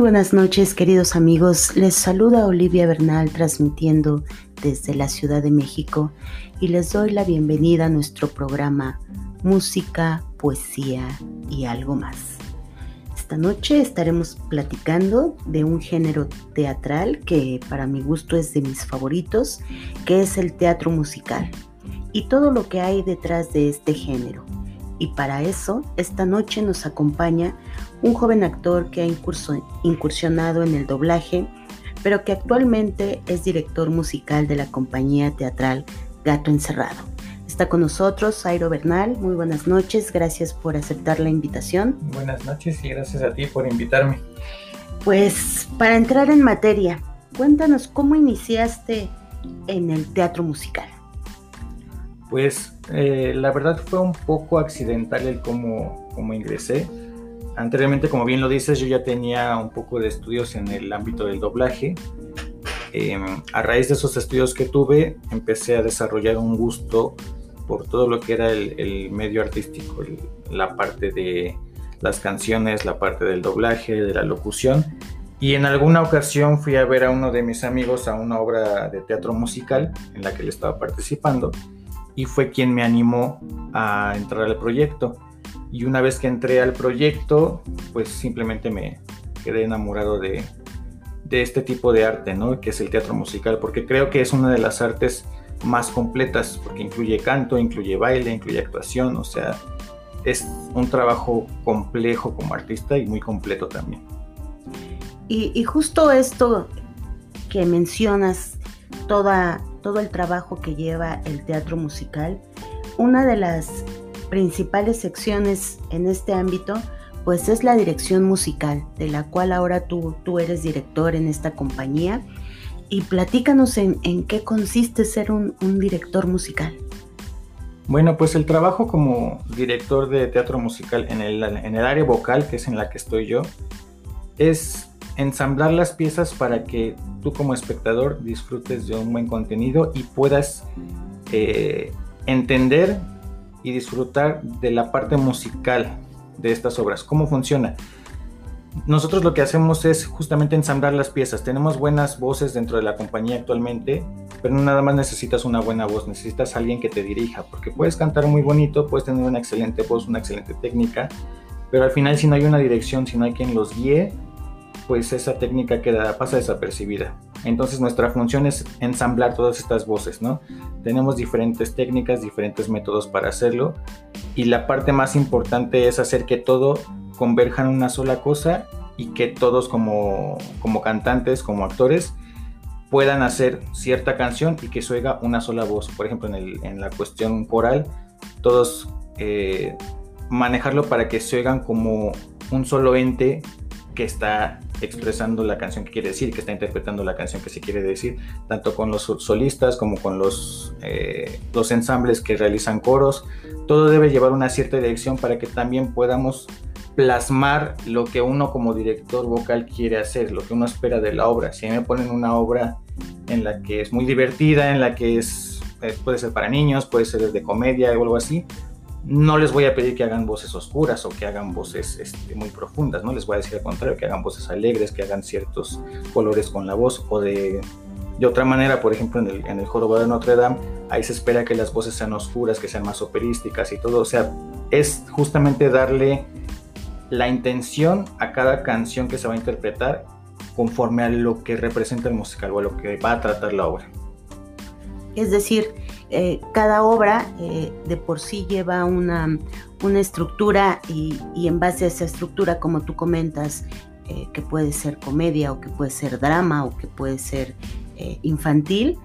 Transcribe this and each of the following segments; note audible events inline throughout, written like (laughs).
Buenas noches, queridos amigos. Les saluda Olivia Bernal transmitiendo desde la Ciudad de México y les doy la bienvenida a nuestro programa Música, Poesía y algo más. Esta noche estaremos platicando de un género teatral que para mi gusto es de mis favoritos, que es el teatro musical y todo lo que hay detrás de este género. Y para eso, esta noche nos acompaña un joven actor que ha incursionado en el doblaje, pero que actualmente es director musical de la compañía teatral Gato Encerrado. Está con nosotros Airo Bernal. Muy buenas noches, gracias por aceptar la invitación. Buenas noches y gracias a ti por invitarme. Pues para entrar en materia, cuéntanos cómo iniciaste en el teatro musical. Pues eh, la verdad fue un poco accidental el cómo, cómo ingresé anteriormente, como bien lo dices, yo ya tenía un poco de estudios en el ámbito del doblaje. Em, a raíz de esos estudios que tuve, empecé a desarrollar un gusto por todo lo que era el, medio artístico, la parte de las canciones, la parte del doblaje, de la locución. Y en alguna ocasión fui a ver a uno de mis amigos a una obra de teatro musical en la que él estaba participando y fue quien me animó a entrar al proyecto. Y una vez que entré al proyecto, pues simplemente me quedé enamorado de, este tipo de arte, ¿no? Que es el teatro musical, porque creo que es una de las artes más completas, porque incluye canto, incluye baile, incluye actuación, o sea, es un trabajo complejo como artista y muy completo también. Y, y justo esto que mencionas, toda, todo el trabajo que lleva el teatro musical, una de las principales secciones en este ámbito, pues es la dirección musical, de la cual ahora tú, tú eres director en esta compañía. Y platícanos en, qué consiste ser un, director musical. Bueno, pues el trabajo como director de teatro musical en el, en el área vocal, que es en la que estoy yo, es ensamblar las piezas para que tú como espectador disfrutes de un buen contenido y puedas eh, entender y disfrutar de la parte musical de estas obras. ¿Cómo funciona? Nosotros lo que hacemos es justamente ensamblar las piezas. Tenemos buenas voces dentro de la compañía actualmente, pero nada más necesitas una buena voz, necesitas alguien que te dirija, porque puedes cantar muy bonito, puedes tener una excelente voz, una excelente técnica, pero al final si no hay una dirección, si no hay quien los guíe, pues esa técnica queda, pasa desapercibida. Entonces nuestra función es ensamblar todas estas voces, ¿no? Tenemos diferentes técnicas, diferentes métodos para hacerlo y la parte más importante es hacer que todo converja en una sola cosa y que todos como, como cantantes, como actores, puedan hacer cierta canción y que se oiga una sola voz. Por ejemplo, en, el, en la cuestión coral, todos eh, manejarlo para que se como un solo ente que está expresando la canción que quiere decir, que está interpretando la canción que se quiere decir, tanto con los solistas como con los, eh, los ensambles que realizan coros. Todo debe llevar una cierta dirección para que también podamos plasmar lo que uno como director vocal quiere hacer, lo que uno espera de la obra. Si me ponen una obra en la que es muy divertida, en la que es, eh, puede ser para niños, puede ser de comedia o algo así, no les voy a pedir que hagan voces oscuras o que hagan voces este, muy profundas, no les voy a decir al contrario, que hagan voces alegres, que hagan ciertos colores con la voz o de, otra manera, por ejemplo, en el, en el de Notre Dame, ahí se espera que las voces sean oscuras, que sean más operísticas y todo, o sea, es justamente darle la intención a cada canción que se va a interpretar conforme a lo que representa el musical o a lo que va a tratar la obra. Es decir, eh, cada obra eh, de por sí lleva una, estructura y, en base a esa estructura, como tú comentas, eh, que puede ser comedia o que puede ser drama o que puede ser infantil,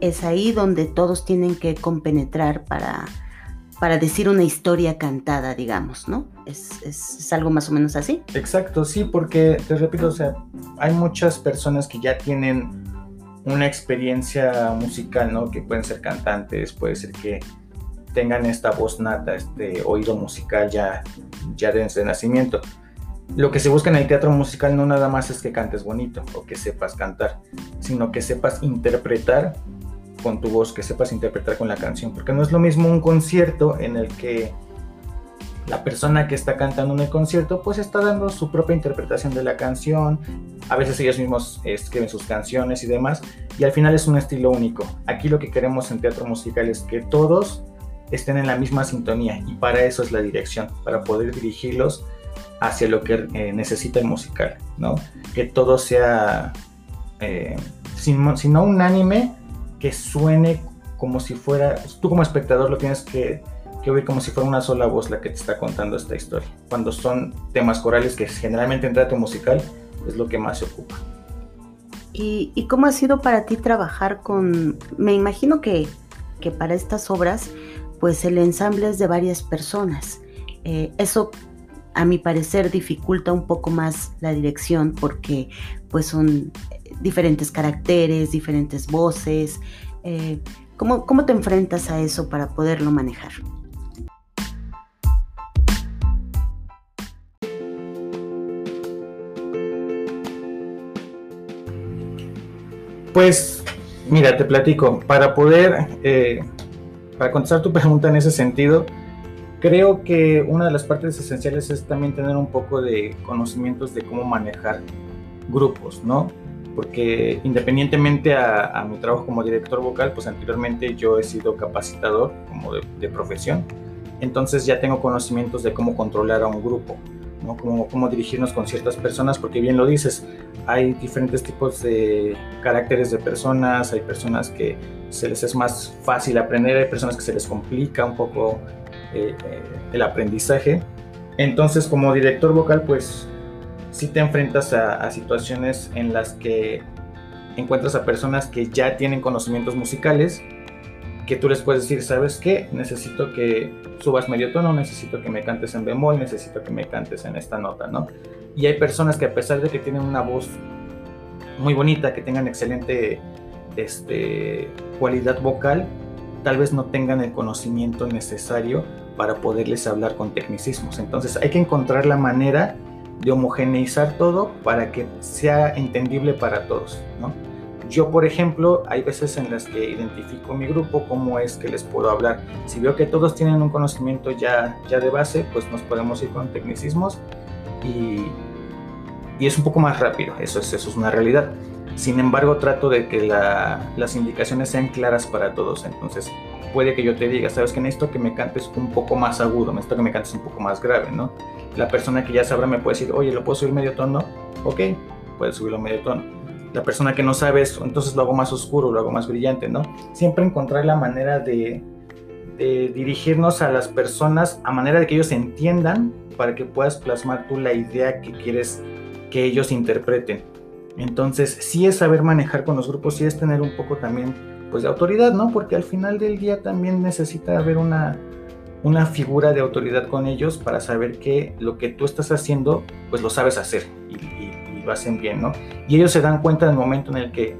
es ahí donde todos tienen que compenetrar para, para decir una historia cantada, digamos, ¿no? Es, es, algo más o menos así. Exacto, sí, porque te repito, o sea, hay muchas personas que ya tienen una experiencia musical, ¿no? Que pueden ser cantantes, puede ser que tengan esta voz nata, este oído musical ya, ya desde nacimiento. Lo que se busca en el teatro musical no nada más es que cantes bonito o que sepas cantar, sino que sepas interpretar con tu voz, que sepas interpretar con la canción, porque no es lo mismo un concierto en el que la persona que está cantando en el concierto pues está dando su propia interpretación de la canción, a veces ellos mismos escriben sus canciones y demás, y al final es un estilo único. Aquí lo que queremos en teatro musical es que todos estén en la misma sintonía y para eso es la dirección, para poder dirigirlos hacia lo que eh, necesita el musical, ¿no? Que todo sea, eh, si, no unánime, que suene como si fuera, tú como espectador lo tienes que, que oír como si fuera una sola voz la que te está contando esta historia. Cuando son temas corales, que generalmente en teatro musical es lo que más se ocupa. ¿Y, ¿Y, cómo ha sido para ti trabajar con, me imagino que, que para estas obras, pues el ensamble es de varias personas. Eh, eso a mi parecer dificulta un poco más la dirección porque pues son diferentes caracteres, diferentes voces. Eh, ¿cómo, ¿Cómo te enfrentas a eso para poderlo manejar? Pues, mira, te platico. Para poder, eh, para contestar tu (laughs) pregunta en ese sentido, creo que una de las partes esenciales es también tener un poco de conocimientos de cómo manejar grupos, ¿no? Porque independientemente a, mi trabajo como director vocal, pues anteriormente yo he sido capacitador como de, profesión, entonces ya tengo conocimientos de cómo controlar a un grupo, ¿no? Cómo, dirigirnos con ciertas personas, porque bien lo dices, hay diferentes tipos de caracteres de personas, hay personas que se les es más fácil aprender, hay personas que se les complica un poco eh, el aprendizaje. Entonces, como director vocal, pues si te enfrentas a, situaciones en las que encuentras a personas que ya tienen conocimientos musicales, que tú les puedes decir, ¿sabes qué? Necesito que subas medio tono, necesito que me cantes en bemol, necesito que me cantes en esta nota, ¿no? Y hay personas que a pesar de que tienen una voz muy bonita, que tengan excelente este, cualidad vocal, tal vez no tengan el conocimiento necesario para poderles hablar con tecnicismos. Entonces hay que encontrar la manera de homogeneizar todo para que sea entendible para todos. ¿no? Yo, por ejemplo, hay veces en las que identifico mi grupo, cómo es que les puedo hablar. Si veo que todos tienen un conocimiento ya, ya de base, pues nos podemos ir con tecnicismos y, y es un poco más rápido, eso es, eso es una realidad. Sin embargo, trato de que las indicaciones sean claras para todos. Entonces, puede que yo te diga, sabes que necesito que me cantes un poco más agudo, necesito que me cantes un poco más grave, ¿no? La persona que ya sabrá me puede decir, oye, ¿lo puedo subir medio tono? Ok, puedes subirlo medio tono. La persona que no sabe eso, entonces lo hago más oscuro, lo hago más brillante, ¿no? Siempre encontrar la manera de, dirigirnos a las personas a manera de que ellos entiendan para que puedas plasmar tú la idea que quieres que ellos interpreten. Entonces, sí es saber manejar con los grupos, sí es tener un poco también pues de autoridad, ¿no? Porque al final del día también necesita haber una, una figura de autoridad con ellos para saber que lo que tú estás haciendo, pues lo sabes hacer lo hacen bien, ¿no? Y ellos se dan cuenta del momento en el que,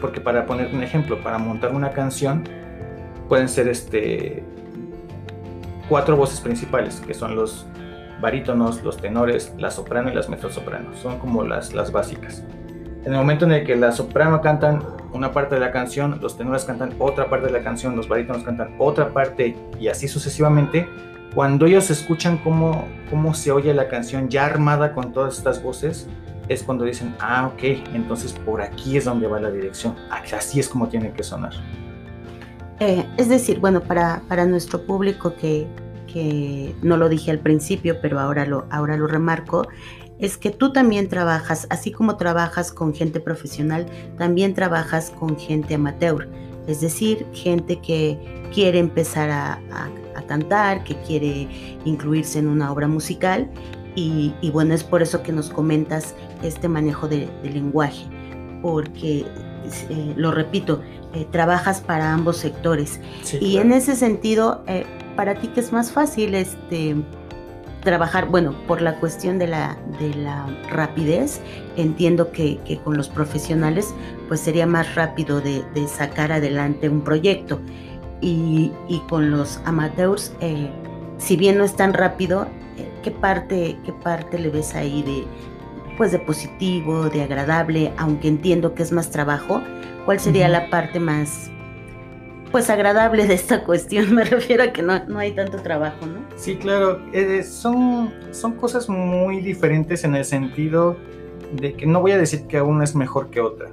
porque para poner un ejemplo, para montar una canción, pueden ser este cuatro voces principales, que son los barítonos, los tenores, la soprano y las mezzosopranos. Son como las, las básicas. En el momento en el que la soprano cantan una parte de la canción, los tenores cantan otra parte de la canción, los barítonos cantan otra parte y así sucesivamente, cuando ellos escuchan cómo, cómo se oye la canción ya armada con todas estas voces, es cuando dicen, ah, ok, entonces por aquí es donde va la dirección, así es como tiene que sonar. Eh, es decir, bueno, para, para nuestro público que, que, no lo dije al principio, pero ahora lo, ahora lo remarco, es que tú también trabajas, así como trabajas con gente profesional, también trabajas con gente amateur, es decir, gente que quiere empezar a, cantar, que quiere incluirse en una obra musical y, bueno, es por eso que nos comentas este manejo de, lenguaje, porque, eh, lo repito, eh, trabajas para ambos sectores. y en ese sentido, eh, para ti que es más fácil, este trabajar, bueno, por la cuestión de la, de la rapidez, entiendo que, con los profesionales pues sería más rápido de, sacar adelante un proyecto. Y, con los amateurs, si bien no es tan rápido, ¿qué, parte, ¿qué parte le ves ahí de, pues de positivo, de agradable, aunque entiendo que es más trabajo? ¿Cuál sería la parte más, pues agradable de esta cuestión. (laughs) Me refiero a que no, no hay tanto trabajo, ¿no? Sí, claro. Eh, son, son cosas muy diferentes en el sentido de que no voy a decir que una es mejor que otra,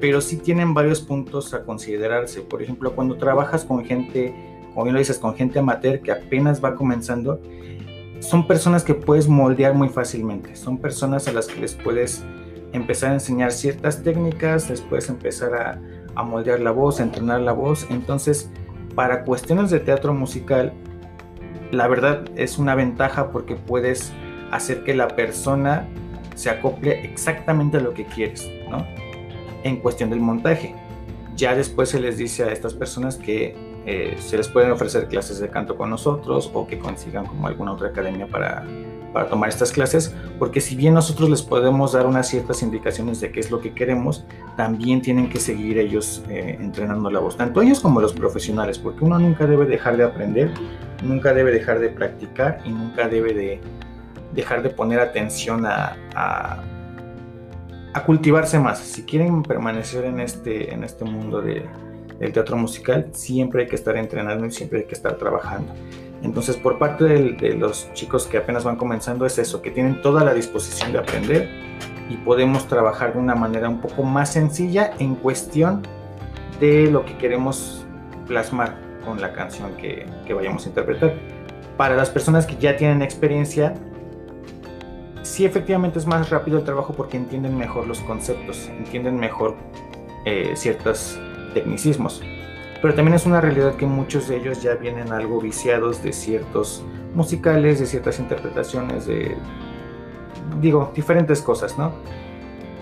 pero sí tienen varios puntos a considerarse. Por ejemplo, cuando trabajas con gente, como bien lo dices, con gente amateur que apenas va comenzando, son personas que puedes moldear muy fácilmente. Son personas a las que les puedes empezar a enseñar ciertas técnicas, les puedes empezar a, a moldear la voz, entrenar la voz. Entonces, para cuestiones de teatro musical, la verdad es una ventaja porque puedes hacer que la persona se acople exactamente a lo que quieres, ¿no? En cuestión del montaje. Ya después se les dice a estas personas que eh, se les pueden ofrecer clases de canto con nosotros o que consigan como alguna otra academia para, para tomar estas clases, porque si bien nosotros les podemos dar unas ciertas indicaciones de qué es lo que queremos, también tienen que seguir ellos eh, entrenando la voz, tanto ellos como los profesionales, porque uno nunca debe dejar de aprender, nunca debe dejar de practicar y nunca debe de dejar de poner atención a, a, cultivarse más. Si quieren permanecer en este, en este mundo de, del teatro musical, siempre hay que estar entrenando y siempre hay que estar trabajando. Entonces, por parte de, los chicos que apenas van comenzando, es eso, que tienen toda la disposición de aprender y podemos trabajar de una manera un poco más sencilla en cuestión de lo que queremos plasmar con la canción que, que vayamos a interpretar. Para las personas que ya tienen experiencia, sí efectivamente es más rápido el trabajo porque entienden mejor los conceptos, entienden mejor eh, ciertos tecnicismos. Pero también es una realidad que muchos de ellos ya vienen algo viciados de ciertos musicales, de ciertas interpretaciones, de, digo, diferentes cosas, ¿no?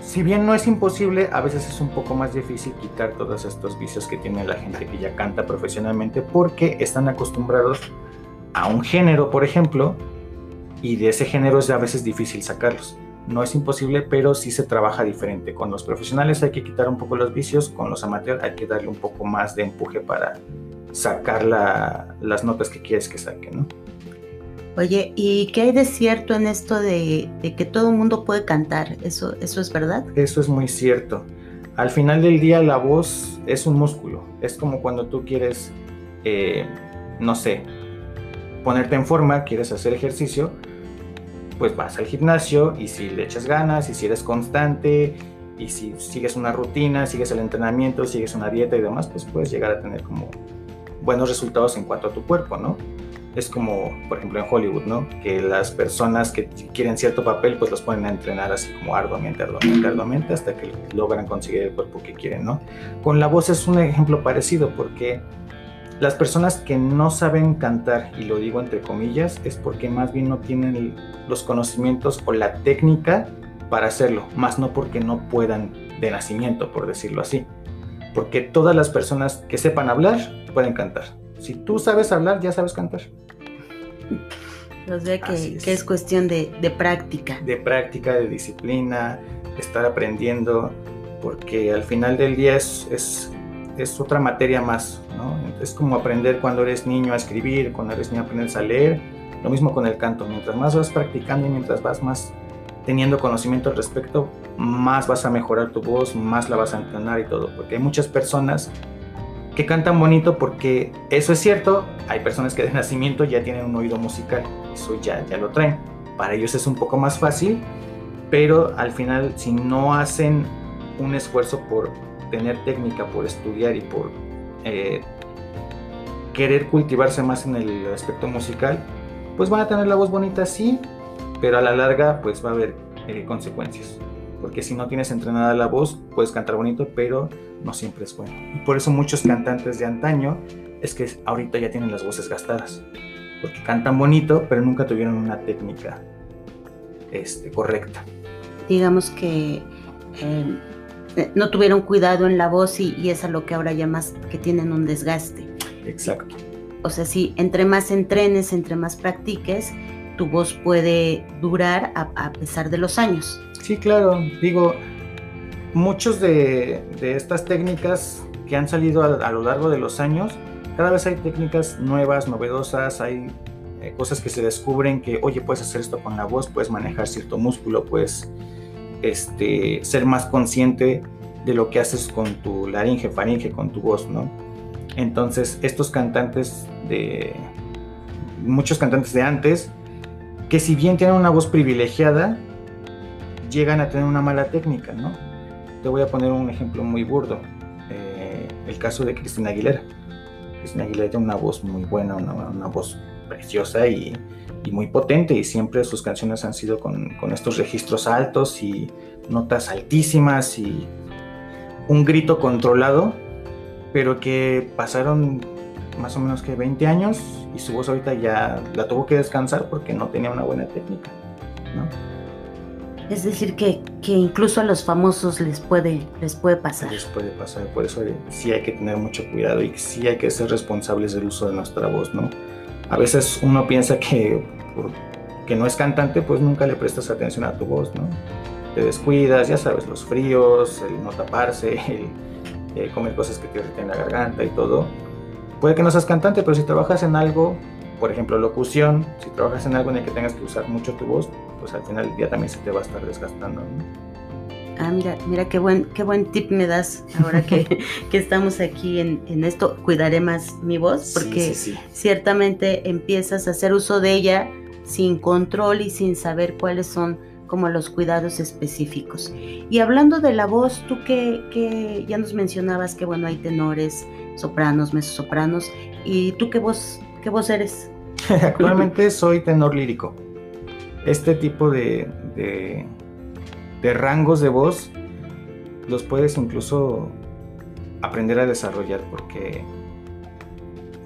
Si bien no es imposible, a veces es un poco más difícil quitar todos estos vicios que tiene la gente que ya canta profesionalmente porque están acostumbrados a un género, por ejemplo, y de ese género es a veces difícil sacarlos. No es imposible, pero sí se trabaja diferente. Con los profesionales hay que quitar un poco los vicios, con los amateurs hay que darle un poco más de empuje para sacar las notas que quieres que saque, ¿no? Oye, ¿y qué hay de cierto en esto de, que todo el mundo puede cantar? ¿Eso, ¿Eso es verdad? Eso es muy cierto. Al final del día la voz es un músculo. Es como cuando tú quieres, eh, no sé, ponerte en forma, quieres hacer ejercicio, pues vas al gimnasio y si le echas ganas y si eres constante y si sigues una rutina, sigues el entrenamiento, sigues una dieta y demás, pues puedes llegar a tener como buenos resultados en cuanto a tu cuerpo, ¿no? Es como, por ejemplo, en Hollywood, ¿no? Que las personas que quieren cierto papel, pues los ponen a entrenar así como arduamente, arduamente, arduamente, hasta que logran conseguir el cuerpo que quieren, ¿no? Con la voz es un ejemplo parecido, porque las personas que no saben cantar, y lo digo entre comillas, es porque más bien no tienen los conocimientos o la técnica para hacerlo, más no porque no puedan de nacimiento, por decirlo así. Porque todas las personas que sepan hablar pueden cantar. Si tú sabes hablar, ya sabes cantar. O sea que es. cuestión de, práctica. De práctica, de disciplina, de estar aprendiendo, porque al final del día es, es, es otra materia más, ¿no? Es como aprender cuando eres niño a escribir, cuando eres niño aprendes a leer. Lo mismo con el canto. Mientras más vas practicando y mientras vas más teniendo conocimiento al respecto, más vas a mejorar tu voz, más la vas a entrenar y todo. Porque hay muchas personas que cantan bonito porque eso es cierto. Hay personas que de (laughs) nacimiento ya tienen un oído musical. Eso ya, ya lo traen. Para ellos es un poco más fácil. Pero al final, si no hacen un esfuerzo por tener técnica, por estudiar y por eh, querer cultivarse más en el aspecto musical, pues van a tener la voz bonita, sí, pero a la larga pues va a haber eh, consecuencias. Porque si no tienes entrenada la voz, puedes cantar bonito, pero no siempre es bueno. Y por eso muchos cantantes de antaño es que ahorita ya tienen las voces gastadas. Porque cantan bonito, pero nunca tuvieron una técnica este, correcta. Digamos que eh, no tuvieron cuidado en la voz y, y es a lo que ahora llamas que tienen un desgaste. Exacto. O sea, si entre más entrenes, entre más practiques, tu voz puede durar a, pesar de los años. Sí, claro. Digo, muchos de, estas técnicas que han salido a, lo largo de los años, cada vez hay técnicas nuevas, novedosas, hay eh, cosas que se descubren que, oye, puedes hacer esto con la voz, puedes manejar cierto músculo, puedes este, ser más consciente de lo que haces con tu laringe, faringe, con tu voz, ¿no? Entonces, estos cantantes de. Muchos cantantes de antes, que si bien tienen una voz privilegiada, llegan a tener una mala técnica, ¿no? Te voy a poner un ejemplo muy burdo. Eh, el caso de Cristina Aguilera. Cristina Aguilera tiene una voz muy buena, una, voz preciosa y, muy potente, y siempre sus canciones han sido con estos registros altos y notas altísimas y un grito controlado pero que pasaron más o menos que 20 años y su voz ahorita ya la tuvo que descansar porque no tenía una buena técnica, ¿no? Es decir, que, que, incluso a los famosos les puede, les puede pasar. Les puede pasar, por eso sí hay que tener mucho cuidado y sí hay que ser responsables del uso de nuestra voz, ¿no? A veces uno piensa que que no es cantante, pues nunca le prestas atención a tu voz, ¿no? Te descuidas, ya sabes, los fríos, el no taparse, el eh, comer cosas que te irriten la garganta y todo. Puede que no seas cantante, pero si trabajas en algo, por ejemplo, locución, si trabajas en algo en el que tengas que usar mucho tu voz, pues al final del día también se te va a estar desgastando. Ah, mira, mira qué buen, qué buen tip me das ahora que, (laughs) que estamos aquí en, en, esto. Cuidaré más mi voz porque ciertamente empiezas a hacer uso de ella sin control y sin saber cuáles son como los cuidados específicos. Y hablando de la voz, tú que, ya nos mencionabas que bueno, hay tenores, sopranos, sopranos ¿y tú qué voz, qué voz eres? (laughs) (laughs) Actualmente soy tenor lírico. Este tipo de, de, rangos de voz los puedes incluso aprender a desarrollar porque,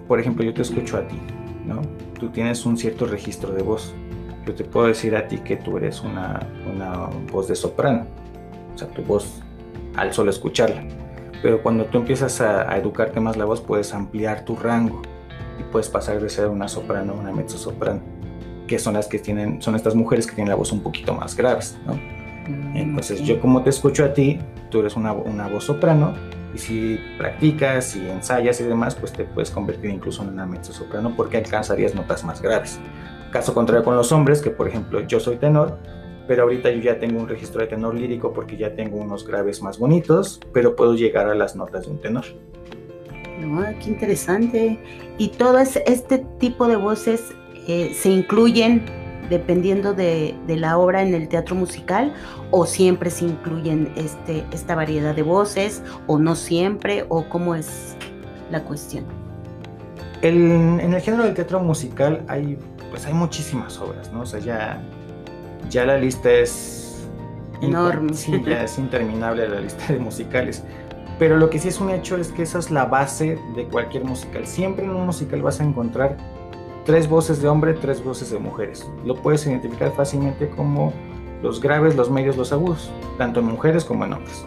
por ejemplo, yo te escucho a ti, ¿no? Tú tienes un cierto registro de voz yo te puedo decir a ti que tú eres una, una voz de soprano, o sea, tu voz al solo escucharla. Pero cuando tú empiezas a, educarte más la voz, puedes ampliar tu rango y puedes pasar de ser una soprano a una mezzo soprano, que son las que tienen, son estas mujeres que tienen la voz un poquito más graves, ¿no? Mm, Entonces, yo como te escucho a ti, tú eres una, una voz soprano y si practicas y ensayas y demás, pues te puedes convertir incluso en una mezzo soprano porque alcanzarías notas más graves. Caso contrario con los hombres, que por ejemplo yo soy tenor, pero ahorita yo ya tengo un registro de tenor lírico porque ya tengo unos graves más bonitos, pero puedo llegar a las notas de un tenor. qué interesante. ¿Y todo este tipo de voces eh, se incluyen dependiendo de, la obra en el teatro musical o siempre se incluyen este, esta variedad de voces o no siempre o cómo es la cuestión? en el género del teatro musical hay pues hay muchísimas obras, ¿no? O sea, ya, ya la lista es enorme. Sí, ya es interminable la lista de musicales. Pero lo que sí es un hecho es que esa es la base de cualquier musical. Siempre en un musical vas a encontrar tres voces de hombre, tres voces de mujeres. Lo puedes identificar fácilmente como los graves, los medios, los agudos, tanto en mujeres como en hombres.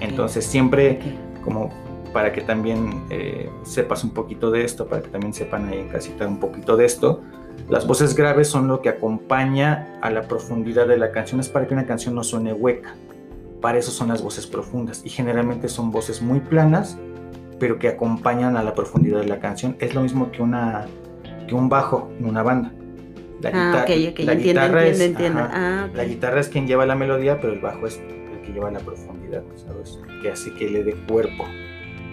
Entonces siempre como para que también eh, sepas un poquito de esto, para que también sepan ahí en casita un poquito de esto. Las voces graves son lo que acompaña a la profundidad de la canción, es para que una canción no suene hueca. Para eso son las voces profundas y generalmente son voces muy planas, pero que acompañan a la profundidad de la canción. Es lo mismo que, una, que un bajo en una banda. La, ah, la guitarra es, ah, La guitarra es quien lleva la melodía, pero el bajo es el que lleva la profundidad, ¿sabes? Que hace que le dé cuerpo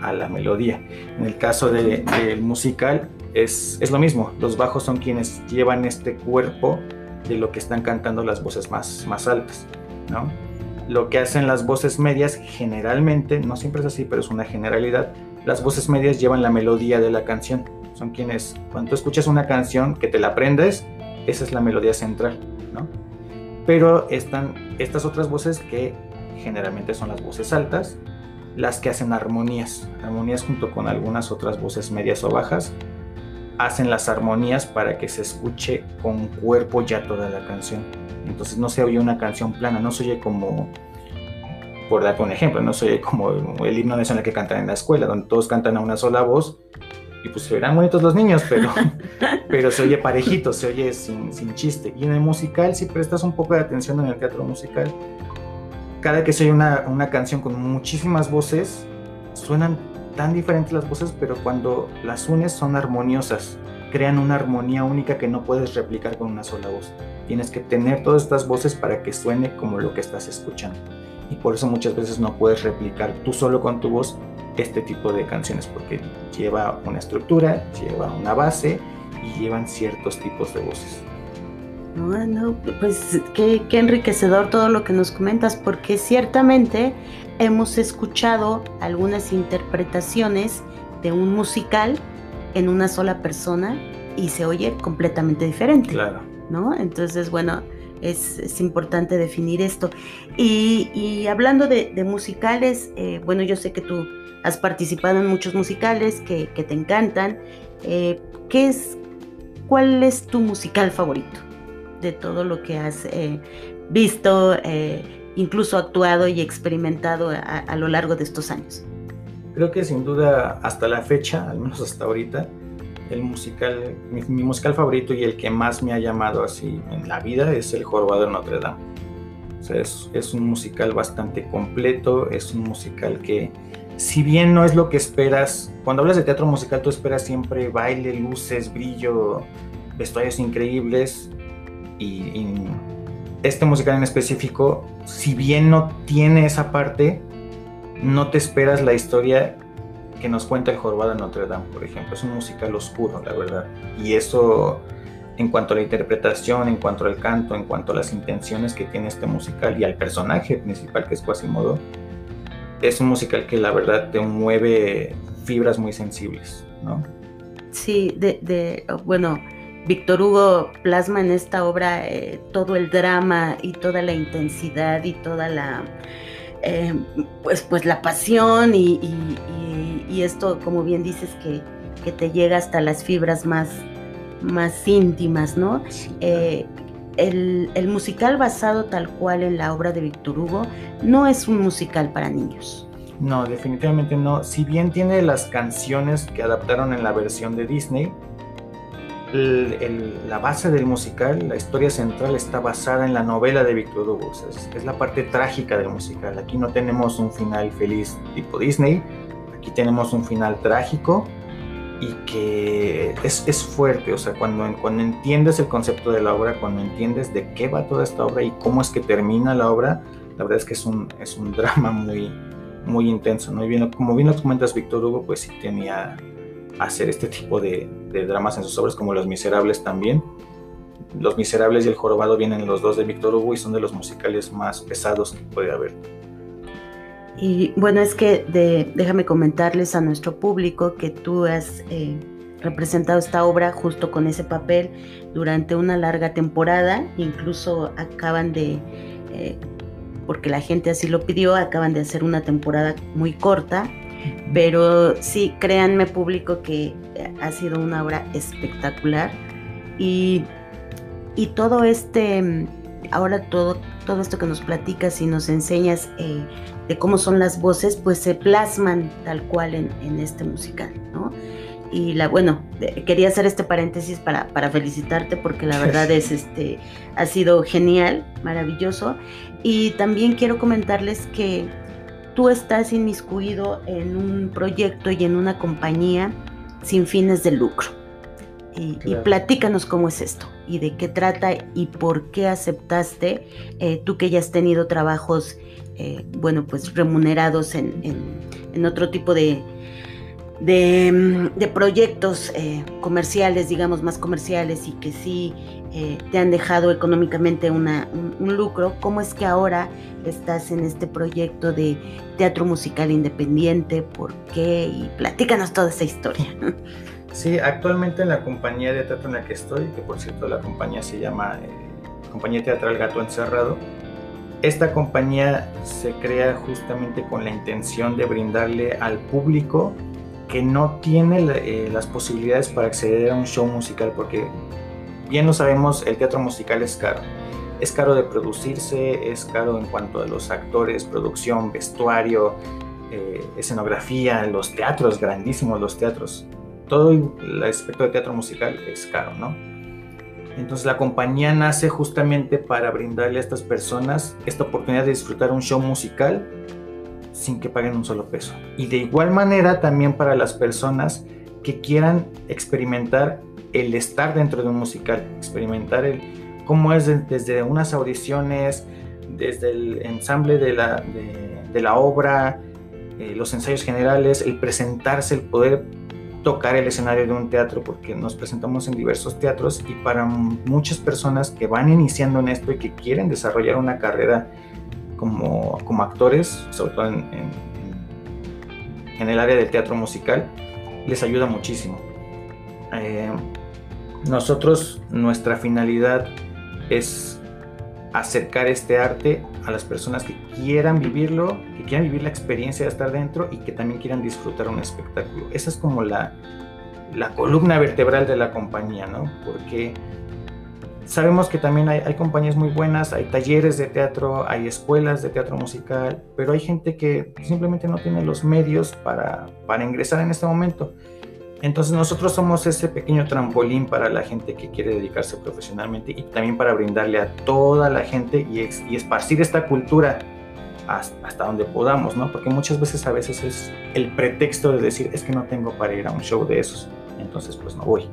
a la melodía. En el caso del musical es, es, lo mismo, los bajos son quienes llevan este cuerpo de lo que están cantando las voces más, más altas, ¿no? Lo que hacen las voces medias generalmente, no siempre es así, pero es una generalidad, las voces medias llevan la melodía de la canción. Son quienes, cuando tú escuchas una canción que te la aprendes, esa es la melodía central, ¿no? Pero están estas otras voces que generalmente son las voces altas, las que hacen armonías, armonías junto con algunas otras voces medias o bajas, hacen las armonías para que se escuche con cuerpo ya toda la canción. Entonces no se oye una canción plana, no se oye como, por dar un ejemplo, no se oye como el himno nacional que cantan en la escuela, donde todos cantan a una sola voz y pues se verán bonitos los niños, pero, (laughs) pero se oye parejito, se oye sin, sin chiste. Y en el musical, si prestas un poco de atención en el teatro musical, cada que se oye una, una canción con muchísimas voces, suenan tan diferentes las voces, pero cuando las unes son armoniosas, crean una armonía única que no puedes replicar con una sola voz. Tienes que tener todas estas voces para que suene como lo que estás escuchando. Y por eso muchas veces no puedes replicar tú solo con tu voz este tipo de canciones porque lleva una estructura, lleva una base y llevan ciertos tipos de voces. Bueno, pues qué, qué, enriquecedor todo lo que nos comentas, porque ciertamente hemos escuchado algunas interpretaciones de un musical en una sola persona y se oye completamente diferente. Claro. ¿No? Entonces, bueno, es, importante definir esto. Y, hablando de, musicales, eh, bueno, yo sé que tú has participado en muchos musicales que, te encantan. Eh, ¿qué es, ¿Cuál es tu musical favorito de todo lo que has eh, visto, incluso actuado y experimentado a lo largo de estos años? Creo que sin duda hasta la fecha, al menos hasta ahorita, el musical, mi, musical favorito y el que más me ha llamado así en la vida es El Jorobado de Notre Dame. O sea, es, es, un musical bastante completo, es un musical que, si bien no es lo que esperas, cuando hablas de teatro musical tú esperas siempre baile, luces, brillo, vestuarios increíbles y, y este musical en específico, si bien no tiene esa parte, no te esperas la historia que nos cuenta el Jorobado de Notre Dame, por ejemplo. Es un musical oscuro, la verdad. Y eso, en cuanto a la interpretación, en cuanto al canto, en cuanto a las intenciones que tiene este musical y al personaje principal que es Quasimodo, es un musical que la verdad te mueve fibras muy sensibles, ¿no? Sí, de, bueno, Víctor Hugo plasma en esta obra eh, todo el drama y toda la intensidad y toda la eh, pues, pues la pasión y, esto, como bien dices, que, te llega hasta las fibras más, más íntimas, ¿no? Eh, el, el, musical basado tal cual en la obra de Víctor Hugo no es un musical para niños. No, definitivamente no. Si bien tiene las canciones que adaptaron en la versión de Disney, la base del musical, la historia central está basada en la novela de Victor Hugo. es, la parte trágica del musical. Aquí no tenemos un final feliz tipo Disney, aquí tenemos un final trágico y que es, fuerte. O sea, cuando, cuando entiendes el concepto de la obra, cuando entiendes de qué va toda esta obra y cómo es que termina la obra, la verdad es que es un, es un (laughs) drama muy, muy intenso. ¿no? Y bien, como bien nos comentas, Victor Hugo, pues sí tenía hacer este tipo de, dramas en sus obras, como Los Miserables también. Los Miserables y El Jorobado vienen los dos de Víctor Hugo y son de los musicales más pesados que puede haber. Y bueno, es que déjame comentarles a nuestro público que tú has eh, representado esta obra justo con ese papel durante una larga temporada, incluso acaban de, eh, porque la gente así lo pidió, acaban de hacer una temporada muy corta pero sí, créanme público que ha sido una obra espectacular y, todo este, ahora todo, todo esto que nos platicas y nos enseñas eh, de cómo son las voces, pues se plasman tal cual en, este musical, ¿no? Y la, bueno, quería hacer este paréntesis para, para felicitarte porque la verdad es, este, ha sido genial, maravilloso. Y también quiero comentarles que tú estás inmiscuido en un proyecto y en una compañía sin fines de lucro. Y, platícanos cómo es esto y de qué trata y por qué aceptaste, eh, tú que ya has tenido trabajos, eh, bueno, pues remunerados en, otro tipo de, de, mm, proyectos eh, comerciales, digamos, más comerciales y que sí te han dejado económicamente un, un, lucro, ¿cómo es que ahora estás en este proyecto de teatro musical independiente, por qué y platícanos toda esa historia. (laughs) Sí, actualmente en la compañía de teatro en la que estoy, que por cierto la compañía se llama eh, Compañía Teatral Gato Encerrado, esta compañía se crea justamente con la intención de brindarle al público que no tiene eh, las posibilidades para acceder a un show musical, porque bien lo sabemos, el teatro musical es caro es caro de producirse, es caro en cuanto a los actores, producción, vestuario, eh, escenografía, los teatros, grandísimos los teatros. Todo el aspecto de teatro musical es caro, ¿no? Entonces la compañía nace justamente para brindarle a estas personas esta oportunidad de disfrutar un show musical sin que paguen un solo peso. Y de igual manera también para las personas que quieran experimentar el estar dentro de un musical, experimentar el, cómo es desde unas audiciones, desde el ensamble de la, de, la obra, eh, los ensayos generales, el presentarse, el poder tocar el escenario de un teatro, porque nos presentamos en diversos teatros y para muchas personas que van iniciando en esto y que quieren desarrollar una carrera como, como actores, sobre todo en, en, el área del teatro musical, les ayuda muchísimo. Eh, nosotros, nuestra finalidad es acercar este arte a las personas que quieran vivirlo, que quieran vivir la experiencia de estar dentro y que también quieran disfrutar un espectáculo. Esa es como la, la columna vertebral de la compañía, ¿no? Porque sabemos que también hay, hay, compañías muy buenas, hay talleres de teatro, hay escuelas de teatro musical, pero hay gente que simplemente no tiene los medios para, para ingresar en este momento. Entonces nosotros somos ese pequeño trampolín para la gente que quiere dedicarse profesionalmente y también para brindarle a toda la gente y, y esparcir esta cultura hasta, hasta, donde podamos, ¿no? Porque muchas veces a veces es el pretexto de decir es que no tengo para ir a un show de esos, entonces pues no voy.